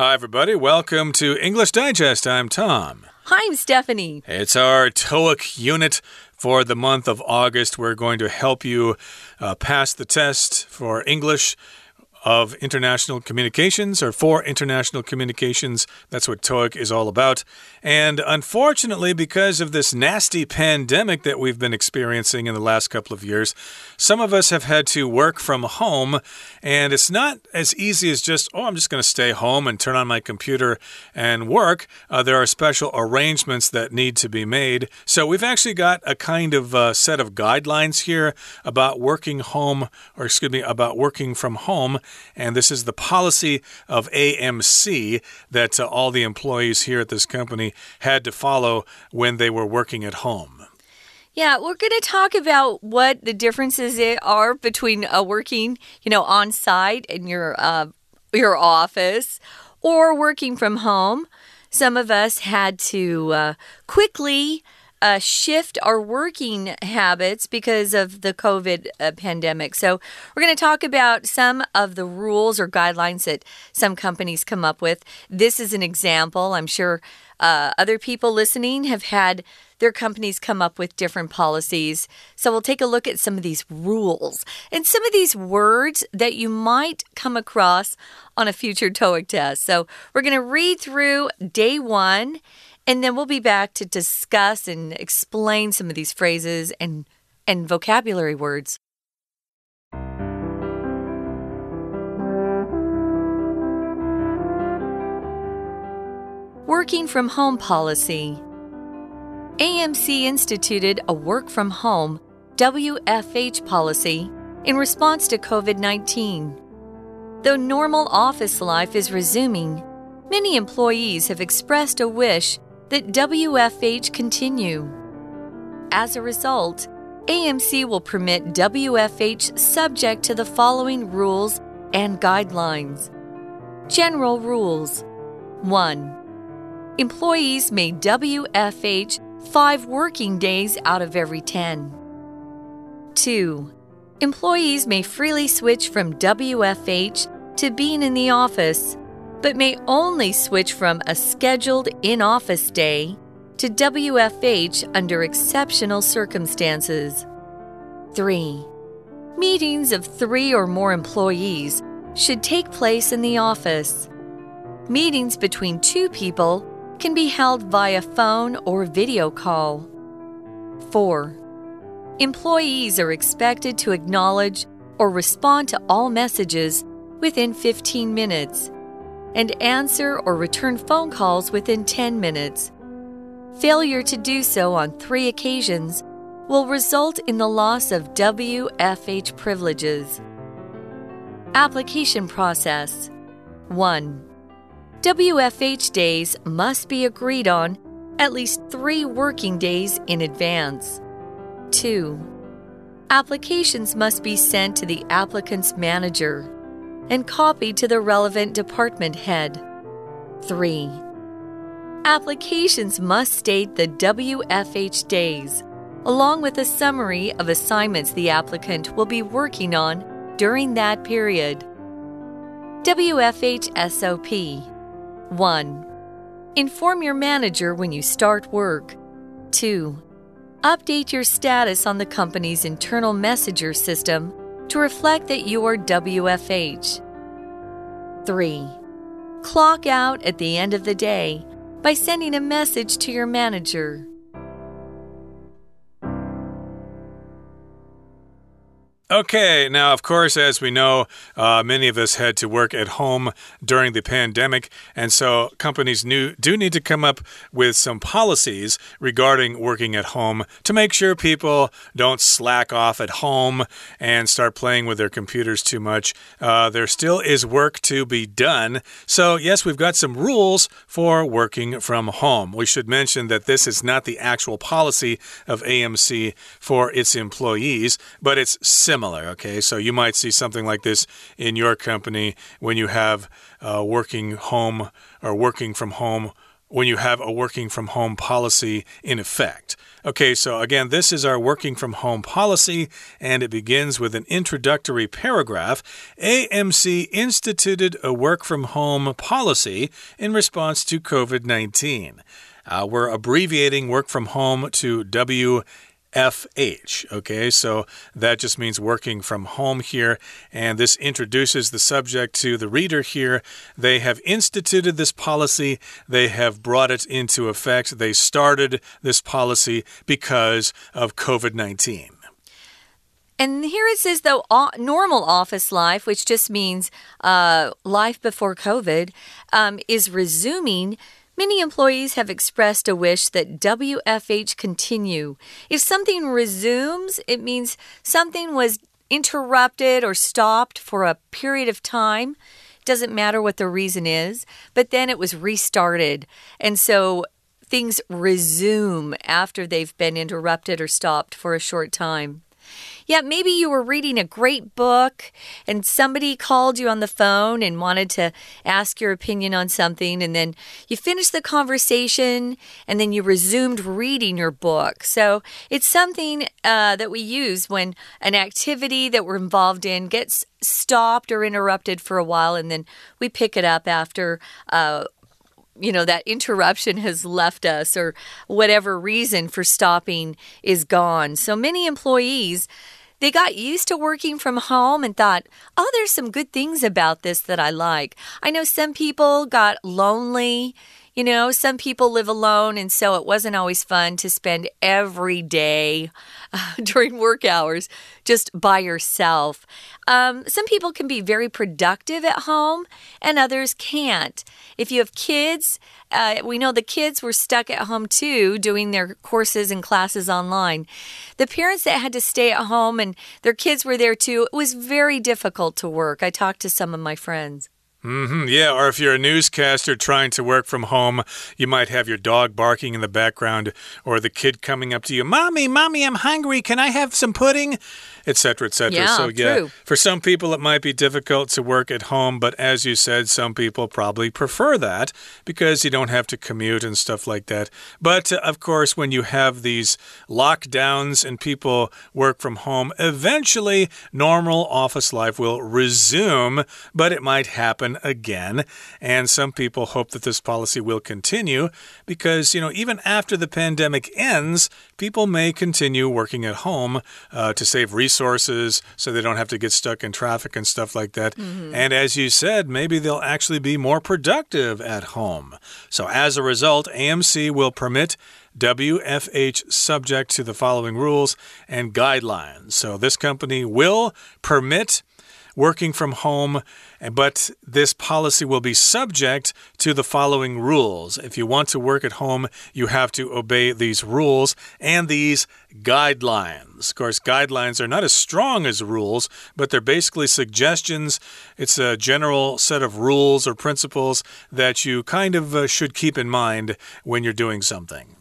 Hi, everybody. Welcome to English Digest. I'm Tom. Hi, I'm Stephanie. It's our TOEIC unit for the month of August. We're going to help you uh, pass the test for English of international communications or for international communications. That's what TOEIC is all about. And unfortunately, because of this nasty pandemic that we've been experiencing in the last couple of years, some of us have had to work from home. And it's not as easy as just, oh, I'm just going to stay home and turn on my computer and work. Uh, there are special arrangements that need to be made. So we've actually got a kind of uh, set of guidelines here about working home, or excuse me, about working from home. And this is the policy of AMC that uh, all the employees here at this company had to follow when they were working at home. Yeah, we're going to talk about what the differences are between uh, working, you know, on site in your uh, your office or working from home. Some of us had to uh, quickly uh, shift our working habits because of the COVID uh, pandemic. So, we're going to talk about some of the rules or guidelines that some companies come up with. This is an example. I'm sure uh, other people listening have had their companies come up with different policies. So we'll take a look at some of these rules and some of these words that you might come across on a future TOEIC test. So we're going to read through day one and then we'll be back to discuss and explain some of these phrases and, and vocabulary words. Working from home policy. AMC instituted a work from home WFH policy in response to COVID 19. Though normal office life is resuming, many employees have expressed a wish that WFH continue. As a result, AMC will permit WFH subject to the following rules and guidelines. General rules 1. Employees may WFH five working days out of every 10. 2. Employees may freely switch from WFH to being in the office but may only switch from a scheduled in office day to WFH under exceptional circumstances. 3. Meetings of three or more employees should take place in the office. Meetings between two people can be held via phone or video call. 4. Employees are expected to acknowledge or respond to all messages within 15 minutes and answer or return phone calls within 10 minutes. Failure to do so on three occasions will result in the loss of WFH privileges. Application process 1. WFH days must be agreed on at least three working days in advance. 2. Applications must be sent to the applicant's manager and copied to the relevant department head. 3. Applications must state the WFH days, along with a summary of assignments the applicant will be working on during that period. WFH SOP 1. Inform your manager when you start work. 2. Update your status on the company's internal messenger system to reflect that you are WFH. 3. Clock out at the end of the day by sending a message to your manager. Okay, now, of course, as we know, uh, many of us had to work at home during the pandemic, and so companies new, do need to come up with some policies regarding working at home to make sure people don't slack off at home and start playing with their computers too much. Uh, there still is work to be done. So, yes, we've got some rules for working from home. We should mention that this is not the actual policy of AMC for its employees, but it's similar similar. Okay, so you might see something like this in your company when you have uh, working home or working from home when you have a working from home policy in effect. Okay, so again, this is our working from home policy, and it begins with an introductory paragraph. AMC instituted a work from home policy in response to COVID 19. Uh, we're abbreviating work from home to W. FH. Okay, so that just means working from home here. And this introduces the subject to the reader here. They have instituted this policy, they have brought it into effect. They started this policy because of COVID 19. And here it says, though, normal office life, which just means uh, life before COVID, um, is resuming. Many employees have expressed a wish that WFH continue. If something resumes, it means something was interrupted or stopped for a period of time. Doesn't matter what the reason is, but then it was restarted. And so things resume after they've been interrupted or stopped for a short time. Yeah, maybe you were reading a great book and somebody called you on the phone and wanted to ask your opinion on something, and then you finished the conversation and then you resumed reading your book. So it's something uh, that we use when an activity that we're involved in gets stopped or interrupted for a while, and then we pick it up after. Uh, you know, that interruption has left us or whatever reason for stopping is gone. So many employees they got used to working from home and thought, oh, there's some good things about this that I like. I know some people got lonely you know, some people live alone, and so it wasn't always fun to spend every day uh, during work hours just by yourself. Um, some people can be very productive at home, and others can't. If you have kids, uh, we know the kids were stuck at home too, doing their courses and classes online. The parents that had to stay at home and their kids were there too, it was very difficult to work. I talked to some of my friends. Mm -hmm, yeah, or if you're a newscaster trying to work from home, you might have your dog barking in the background or the kid coming up to you, Mommy, Mommy, I'm hungry. Can I have some pudding? Etc. Etc. Yeah, so, yeah, true. for some people, it might be difficult to work at home, but as you said, some people probably prefer that because you don't have to commute and stuff like that. But uh, of course, when you have these lockdowns and people work from home, eventually normal office life will resume, but it might happen happen again. And some people hope that this policy will continue because, you know, even after the pandemic ends, people may continue working at home uh, to save resources so they don't have to get stuck in traffic and stuff like that. Mm -hmm. And as you said, maybe they'll actually be more productive at home. So as a result, AMC will permit WFH subject to the following rules and guidelines. So this company will permit working from home, but this policy will be subject to the following rules. If you want to work at home, you have to obey these rules and these guidelines. Of course, guidelines are not as strong as rules, but they're basically suggestions. It's a general set of rules or principles that you kind of uh, should keep in mind when you're doing something.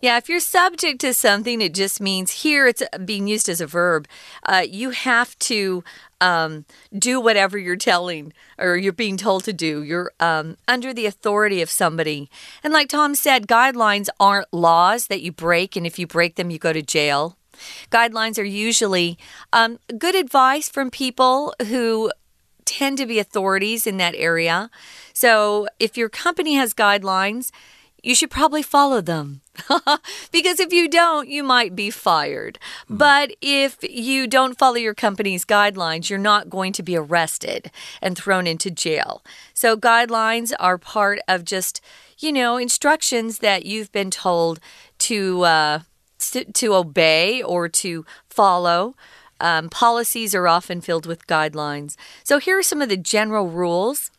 Yeah, if you're subject to something, it just means here it's being used as a verb. Uh, you have to um, do whatever you're telling or you're being told to do. You're um, under the authority of somebody. And like Tom said, guidelines aren't laws that you break, and if you break them, you go to jail. Guidelines are usually um, good advice from people who tend to be authorities in that area. So if your company has guidelines, you should probably follow them. because if you don't, you might be fired. Mm. But if you don't follow your company's guidelines, you're not going to be arrested and thrown into jail. So, guidelines are part of just, you know, instructions that you've been told to, uh, to, to obey or to follow. Um, policies are often filled with guidelines. So, here are some of the general rules.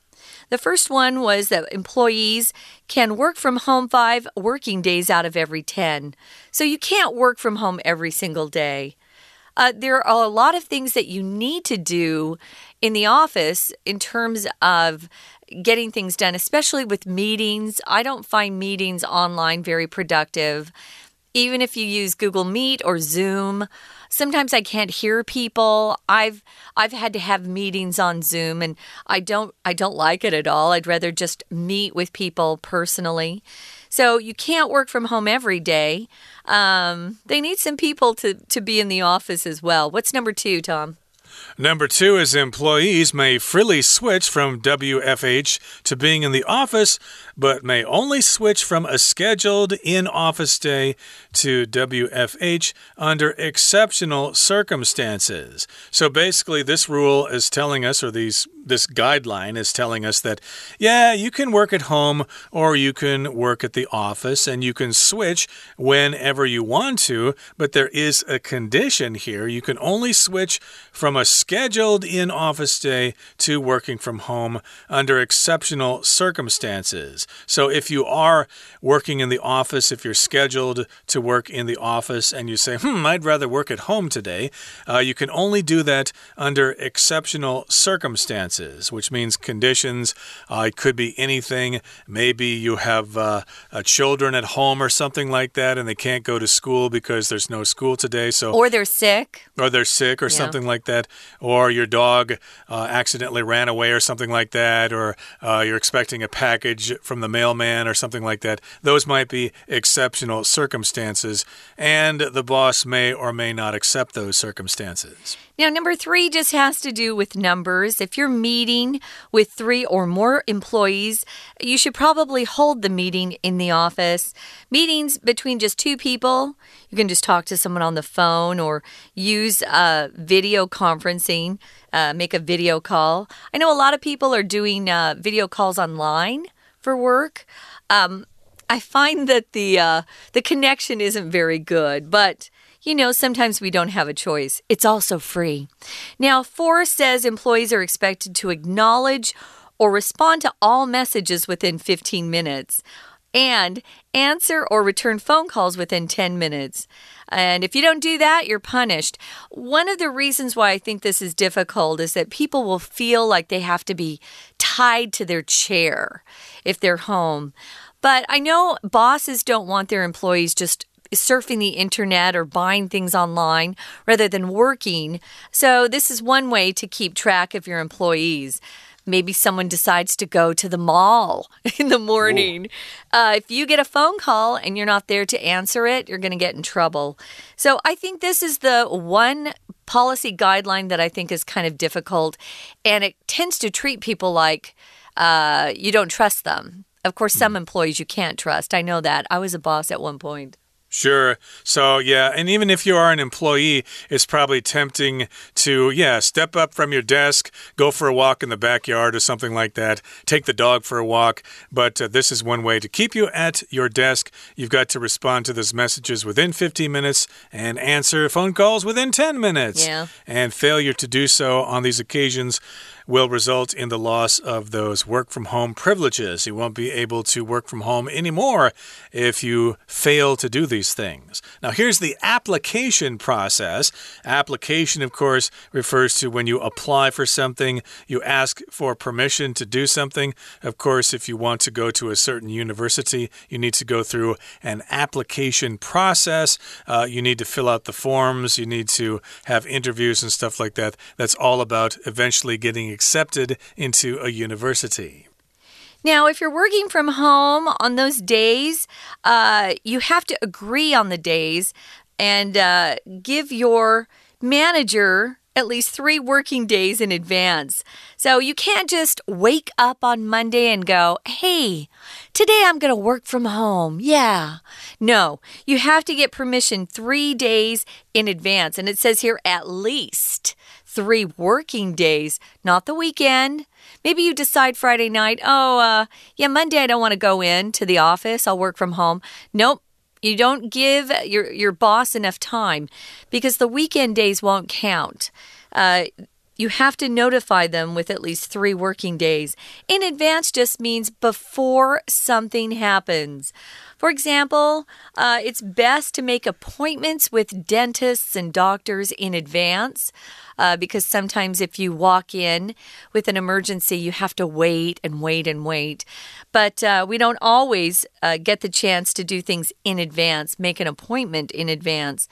The first one was that employees can work from home five working days out of every 10. So you can't work from home every single day. Uh, there are a lot of things that you need to do in the office in terms of getting things done, especially with meetings. I don't find meetings online very productive. Even if you use Google Meet or Zoom, sometimes I can't hear people. I've I've had to have meetings on Zoom and I don't I don't like it at all. I'd rather just meet with people personally. So you can't work from home every day. Um, they need some people to, to be in the office as well. What's number two, Tom? Number two is employees may freely switch from WFH to being in the office, but may only switch from a scheduled in office day to WFH under exceptional circumstances. So basically, this rule is telling us, or these this guideline is telling us that, yeah, you can work at home or you can work at the office and you can switch whenever you want to, but there is a condition here. You can only switch from a scheduled in office day to working from home under exceptional circumstances. So if you are working in the office, if you're scheduled to work in the office and you say, hmm, I'd rather work at home today, uh, you can only do that under exceptional circumstances, which means conditions. Uh, it could be anything. Maybe you have uh, children at home or something like that and they can't go to school because there's no school today. So Or they're sick. Or they're sick or yeah. something like that. Or your dog uh, accidentally ran away or something like that. Or uh, you're expecting a package from the mailman or something like that. Those might be exceptional circumstances, and the boss may or may not accept those circumstances. Now, number three just has to do with numbers. If you're meeting with three or more employees, you should probably hold the meeting in the office. Meetings between just two people, you can just talk to someone on the phone or use uh, video conferencing, uh, make a video call. I know a lot of people are doing uh, video calls online for work. Um, I find that the uh, the connection isn't very good, but you know, sometimes we don't have a choice. It's also free. Now, 4 says employees are expected to acknowledge or respond to all messages within 15 minutes and answer or return phone calls within 10 minutes. And if you don't do that, you're punished. One of the reasons why I think this is difficult is that people will feel like they have to be tied to their chair if they're home. But I know bosses don't want their employees just surfing the internet or buying things online rather than working. So, this is one way to keep track of your employees. Maybe someone decides to go to the mall in the morning. Uh, if you get a phone call and you're not there to answer it, you're going to get in trouble. So I think this is the one policy guideline that I think is kind of difficult. And it tends to treat people like uh, you don't trust them. Of course, some hmm. employees you can't trust. I know that. I was a boss at one point. Sure. So, yeah, and even if you are an employee, it's probably tempting to, yeah, step up from your desk, go for a walk in the backyard or something like that, take the dog for a walk. But uh, this is one way to keep you at your desk. You've got to respond to those messages within 15 minutes and answer phone calls within 10 minutes. Yeah. And failure to do so on these occasions will result in the loss of those work from home privileges. You won't be able to work from home anymore if you fail to do these things. Now, here's the application process. Application, of course, refers to when you apply for something, you ask for permission to do something. Of course, if you want to go to a certain university, you need to go through an application process. Uh, you need to fill out the forms, you need to have interviews and stuff like that. That's all about eventually getting accepted into a university. Now, if you're working from home on those days, uh, you have to agree on the days and uh, give your manager at least three working days in advance. So you can't just wake up on Monday and go, hey, today I'm going to work from home. Yeah. No, you have to get permission three days in advance. And it says here at least three working days, not the weekend. Maybe you decide Friday night, oh, uh, yeah, Monday I don't want to go in to the office. I'll work from home. Nope. You don't give your, your boss enough time because the weekend days won't count. Uh, you have to notify them with at least three working days. In advance just means before something happens. For example, uh, it's best to make appointments with dentists and doctors in advance. Uh, because sometimes if you walk in with an emergency, you have to wait and wait and wait. But uh, we don't always uh, get the chance to do things in advance, make an appointment in advance.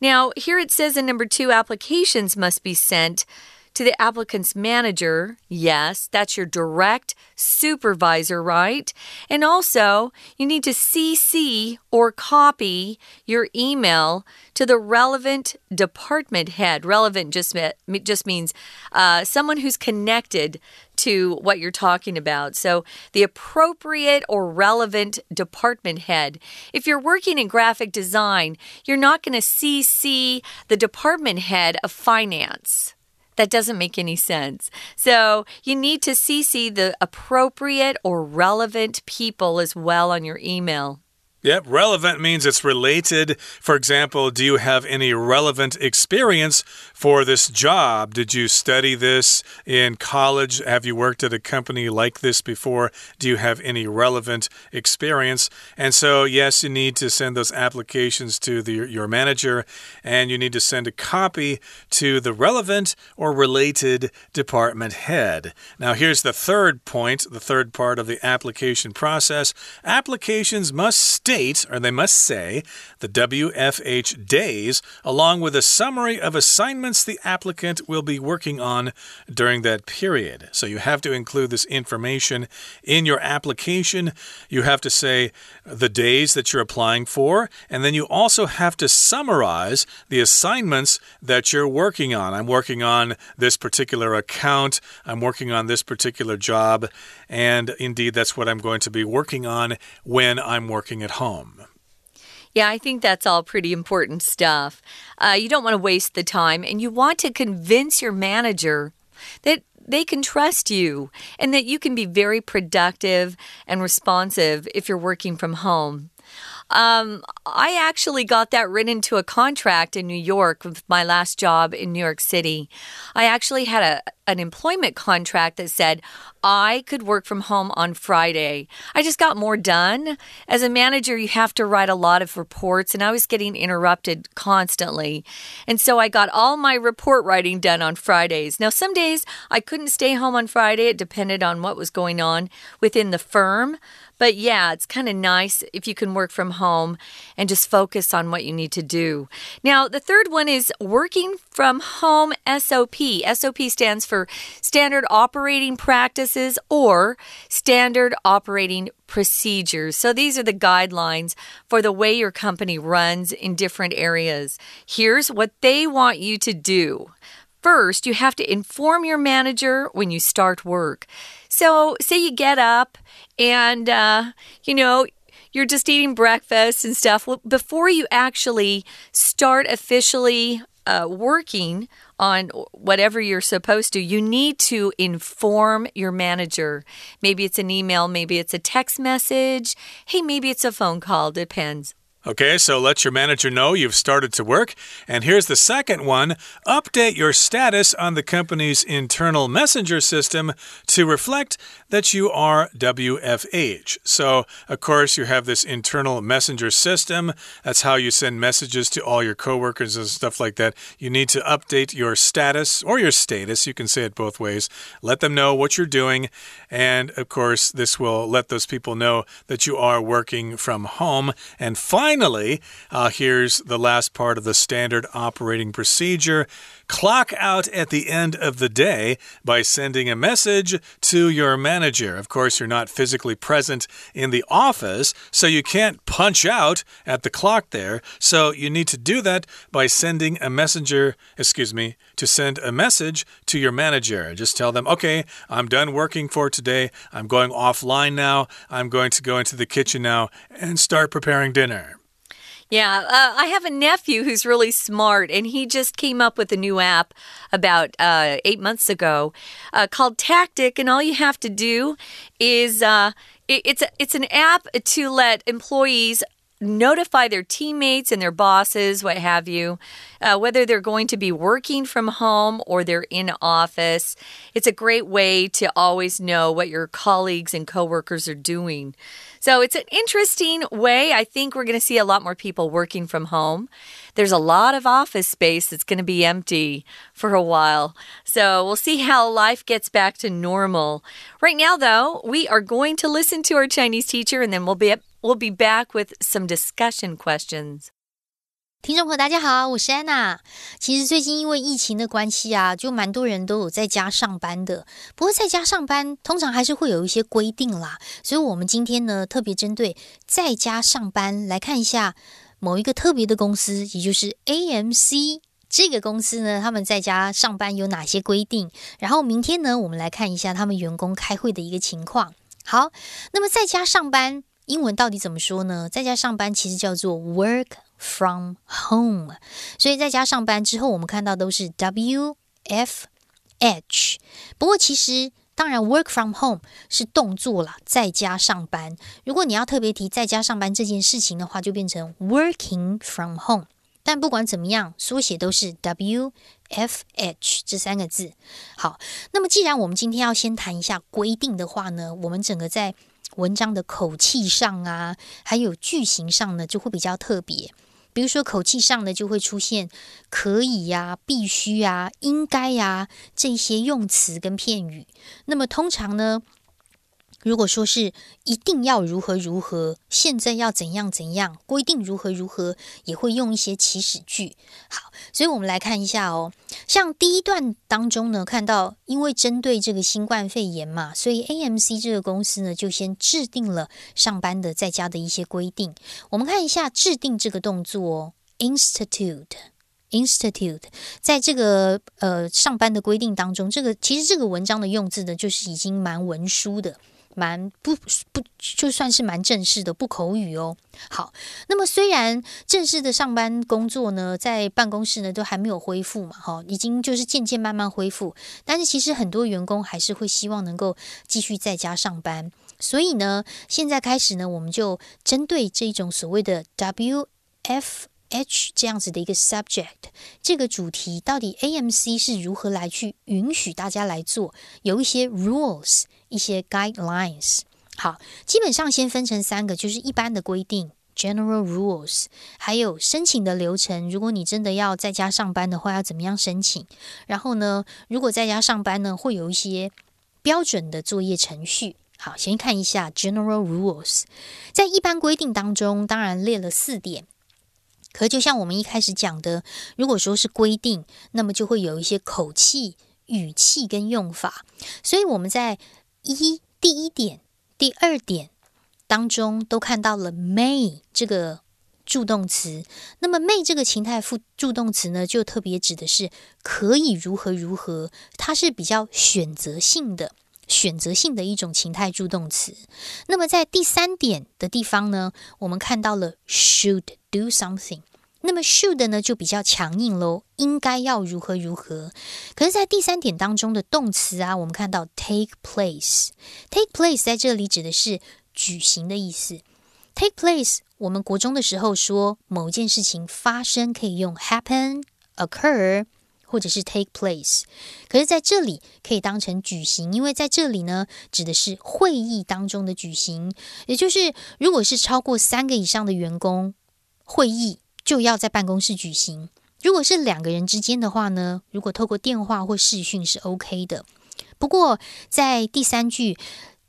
Now, here it says in number two, applications must be sent to the applicant's manager. Yes, that's your direct supervisor, right? And also, you need to CC or copy your email to the relevant department head. Relevant just, just means uh, someone who's connected to what you're talking about. So, the appropriate or relevant department head. If you're working in graphic design, you're not going to CC the department head of finance. That doesn't make any sense. So you need to CC the appropriate or relevant people as well on your email. Yep, relevant means it's related. For example, do you have any relevant experience for this job? Did you study this in college? Have you worked at a company like this before? Do you have any relevant experience? And so, yes, you need to send those applications to the, your manager and you need to send a copy to the relevant or related department head. Now, here's the third point, the third part of the application process. Applications must state, or they must say, the WFH days, along with a summary of assignments the applicant will be working on during that period. So you have to include this information in your application. You have to say the days that you're applying for, and then you also have to summarize the assignments that you're working on. I'm working on this particular account, I'm working on this particular job, and indeed, that's what I'm going to be working on when I'm working at home. Yeah, I think that's all pretty important stuff. Uh, you don't want to waste the time, and you want to convince your manager that they can trust you and that you can be very productive and responsive if you're working from home. Um, I actually got that written into a contract in New York with my last job in New York City. I actually had a an employment contract that said I could work from home on Friday. I just got more done. As a manager, you have to write a lot of reports, and I was getting interrupted constantly. And so I got all my report writing done on Fridays. Now, some days I couldn't stay home on Friday, it depended on what was going on within the firm. But yeah, it's kind of nice if you can work from home and just focus on what you need to do. Now, the third one is working from home SOP. SOP stands for Standard Operating Practices or Standard Operating Procedures. So these are the guidelines for the way your company runs in different areas. Here's what they want you to do. First, you have to inform your manager when you start work. So, say you get up and, uh, you know, you're just eating breakfast and stuff. Well, before you actually start officially uh, working on whatever you're supposed to, you need to inform your manager. Maybe it's an email, maybe it's a text message. Hey, maybe it's a phone call, depends. Okay, so let your manager know you've started to work. And here's the second one update your status on the company's internal messenger system to reflect that you are WFH. So, of course, you have this internal messenger system. That's how you send messages to all your coworkers and stuff like that. You need to update your status or your status. You can say it both ways. Let them know what you're doing. And, of course, this will let those people know that you are working from home. And finally, uh, here's the last part of the standard operating procedure. Clock out at the end of the day by sending a message to your manager. Of course, you're not physically present in the office, so you can't punch out at the clock there. So you need to do that by sending a messenger, excuse me, to send a message to your manager. Just tell them, okay, I'm done working for today. I'm going offline now. I'm going to go into the kitchen now and start preparing dinner. Yeah, uh, I have a nephew who's really smart, and he just came up with a new app about uh, eight months ago uh, called Tactic. And all you have to do is uh, it, it's a, it's an app to let employees notify their teammates and their bosses, what have you, uh, whether they're going to be working from home or they're in office. It's a great way to always know what your colleagues and coworkers are doing. So it's an interesting way. I think we're going to see a lot more people working from home. There's a lot of office space that's going to be empty for a while. So we'll see how life gets back to normal. Right now, though, we are going to listen to our Chinese teacher and then we'll be we'll be back with some discussion questions. 听众朋友，大家好，我是安娜。其实最近因为疫情的关系啊，就蛮多人都有在家上班的。不过在家上班通常还是会有一些规定啦，所以我们今天呢特别针对在家上班来看一下某一个特别的公司，也就是 AMC 这个公司呢，他们在家上班有哪些规定？然后明天呢，我们来看一下他们员工开会的一个情况。好，那么在家上班英文到底怎么说呢？在家上班其实叫做 work。From home，所以在家上班之后，我们看到都是 W F H。不过其实，当然 work from home 是动作了，在家上班。如果你要特别提在家上班这件事情的话，就变成 working from home。但不管怎么样，缩写都是 W F H 这三个字。好，那么既然我们今天要先谈一下规定的话呢，我们整个在文章的口气上啊，还有句型上呢，就会比较特别。比如说口气上呢，就会出现可以呀、必须呀、应该呀这些用词跟片语。那么通常呢，如果说是一定要如何如何，现在要怎样怎样，规定如何如何，也会用一些祈使句。好，所以我们来看一下哦。像第一段当中呢，看到因为针对这个新冠肺炎嘛，所以 AMC 这个公司呢就先制定了上班的在家的一些规定。我们看一下制定这个动作哦，institute，institute，在这个呃上班的规定当中，这个其实这个文章的用字呢，就是已经蛮文书的。蛮不不就算是蛮正式的，不口语哦。好，那么虽然正式的上班工作呢，在办公室呢都还没有恢复嘛，哈，已经就是渐渐慢慢恢复，但是其实很多员工还是会希望能够继续在家上班。所以呢，现在开始呢，我们就针对这种所谓的 W F H 这样子的一个 subject，这个主题到底 AMC 是如何来去允许大家来做，有一些 rules。一些 guidelines，好，基本上先分成三个，就是一般的规定 （general rules），还有申请的流程。如果你真的要在家上班的话，要怎么样申请？然后呢，如果在家上班呢，会有一些标准的作业程序。好，先看一下 general rules，在一般规定当中，当然列了四点。可就像我们一开始讲的，如果说是规定，那么就会有一些口气、语气跟用法。所以我们在一第一点、第二点当中都看到了 may 这个助动词。那么 may 这个情态副助动词呢，就特别指的是可以如何如何，它是比较选择性的、选择性的一种情态助动词。那么在第三点的地方呢，我们看到了 should do something。那么 should 呢就比较强硬喽，应该要如何如何。可是，在第三点当中的动词啊，我们看到 take place，take place 在这里指的是举行的意思。take place 我们国中的时候说某件事情发生可以用 happen、occur 或者是 take place，可是在这里可以当成举行，因为在这里呢指的是会议当中的举行，也就是如果是超过三个以上的员工会议。就要在办公室举行。如果是两个人之间的话呢，如果透过电话或视讯是 OK 的。不过在第三句，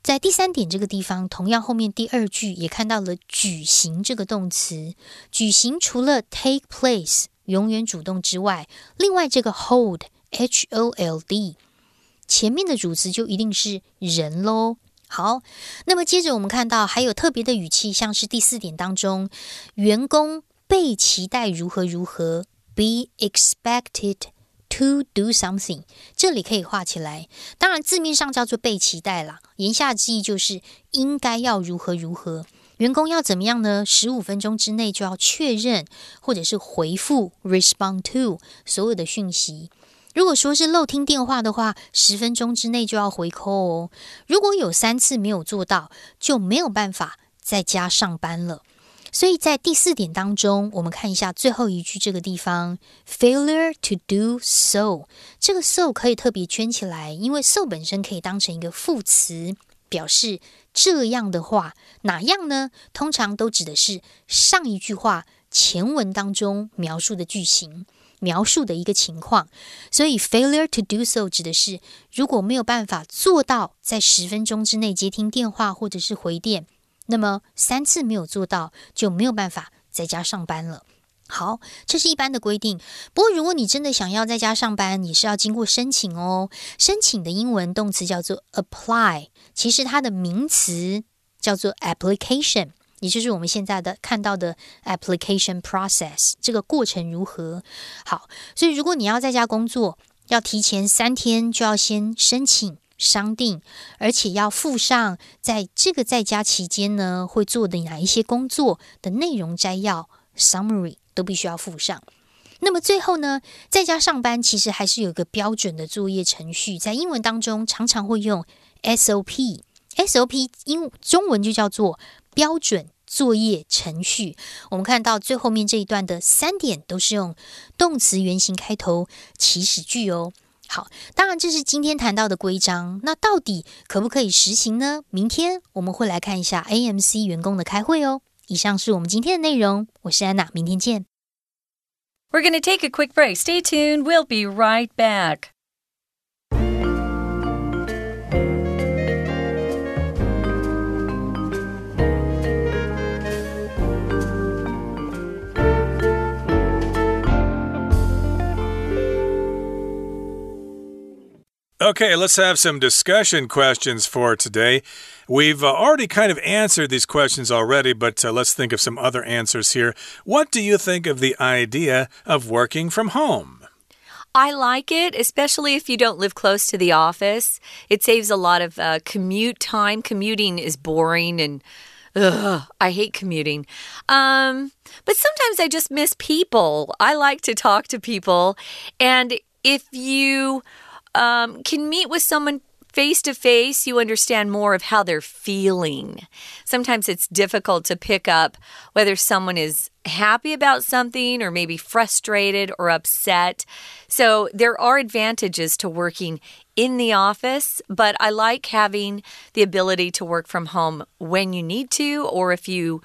在第三点这个地方，同样后面第二句也看到了“举行”这个动词。举行除了 take place 永远主动之外，另外这个 hold h o l d 前面的主词就一定是人喽。好，那么接着我们看到还有特别的语气，像是第四点当中，员工。被期待如何如何？Be expected to do something。这里可以画起来。当然，字面上叫做被期待啦，言下之意就是应该要如何如何。员工要怎么样呢？十五分钟之内就要确认或者是回复 respond to 所有的讯息。如果说是漏听电话的话，十分钟之内就要回扣哦。如果有三次没有做到，就没有办法在家上班了。所以在第四点当中，我们看一下最后一句这个地方，failure to do so，这个 so 可以特别圈起来，因为 so 本身可以当成一个副词，表示这样的话，哪样呢？通常都指的是上一句话前文当中描述的句型。描述的一个情况，所以 failure to do so 指的是如果没有办法做到在十分钟之内接听电话或者是回电，那么三次没有做到就没有办法在家上班了。好，这是一般的规定。不过如果你真的想要在家上班，你是要经过申请哦。申请的英文动词叫做 apply，其实它的名词叫做 application。也就是我们现在的看到的 application process 这个过程如何？好，所以如果你要在家工作，要提前三天就要先申请商定，而且要附上在这个在家期间呢会做的哪一些工作的内容摘要 summary 都必须要附上。那么最后呢，在家上班其实还是有一个标准的作业程序，在英文当中常常会用 SOP，SOP 英中文就叫做。标准作业程序，我们看到最后面这一段的三点都是用动词原形开头起始句哦。好，当然这是今天谈到的规章，那到底可不可以实行呢？明天我们会来看一下 AMC 员工的开会哦。以上是我们今天的内容，我是安娜，明天见。We're gonna take a quick break. Stay tuned. We'll be right back. Okay, let's have some discussion questions for today. We've uh, already kind of answered these questions already, but uh, let's think of some other answers here. What do you think of the idea of working from home? I like it, especially if you don't live close to the office. It saves a lot of uh, commute time. Commuting is boring and Ugh, I hate commuting. Um, but sometimes I just miss people. I like to talk to people. And if you um, can meet with someone face to face, you understand more of how they're feeling. Sometimes it's difficult to pick up whether someone is happy about something or maybe frustrated or upset. So there are advantages to working in the office, but I like having the ability to work from home when you need to or if you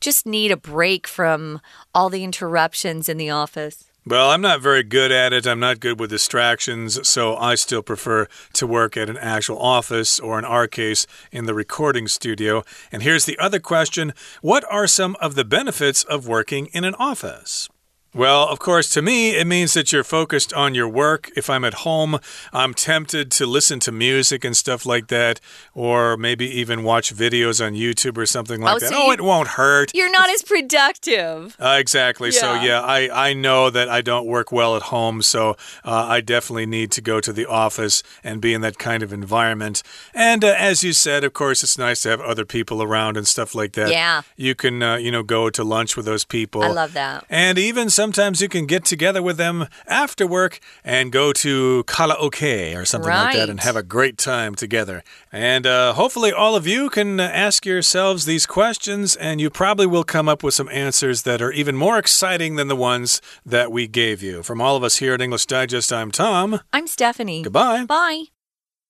just need a break from all the interruptions in the office. Well, I'm not very good at it. I'm not good with distractions, so I still prefer to work at an actual office or, in our case, in the recording studio. And here's the other question What are some of the benefits of working in an office? Well, of course, to me, it means that you're focused on your work. If I'm at home, I'm tempted to listen to music and stuff like that, or maybe even watch videos on YouTube or something like oh, that. So oh, it won't hurt. You're not as productive. Uh, exactly. Yeah. So, yeah, I, I know that I don't work well at home, so uh, I definitely need to go to the office and be in that kind of environment. And uh, as you said, of course, it's nice to have other people around and stuff like that. Yeah. You can, uh, you know, go to lunch with those people. I love that. And even some sometimes you can get together with them after work and go to karaoke or something right. like that and have a great time together. And uh, hopefully, all of you can ask yourselves these questions, and you probably will come up with some answers that are even more exciting than the ones that we gave you. From all of us here at English Digest, I'm Tom. I'm Stephanie. Goodbye. Bye.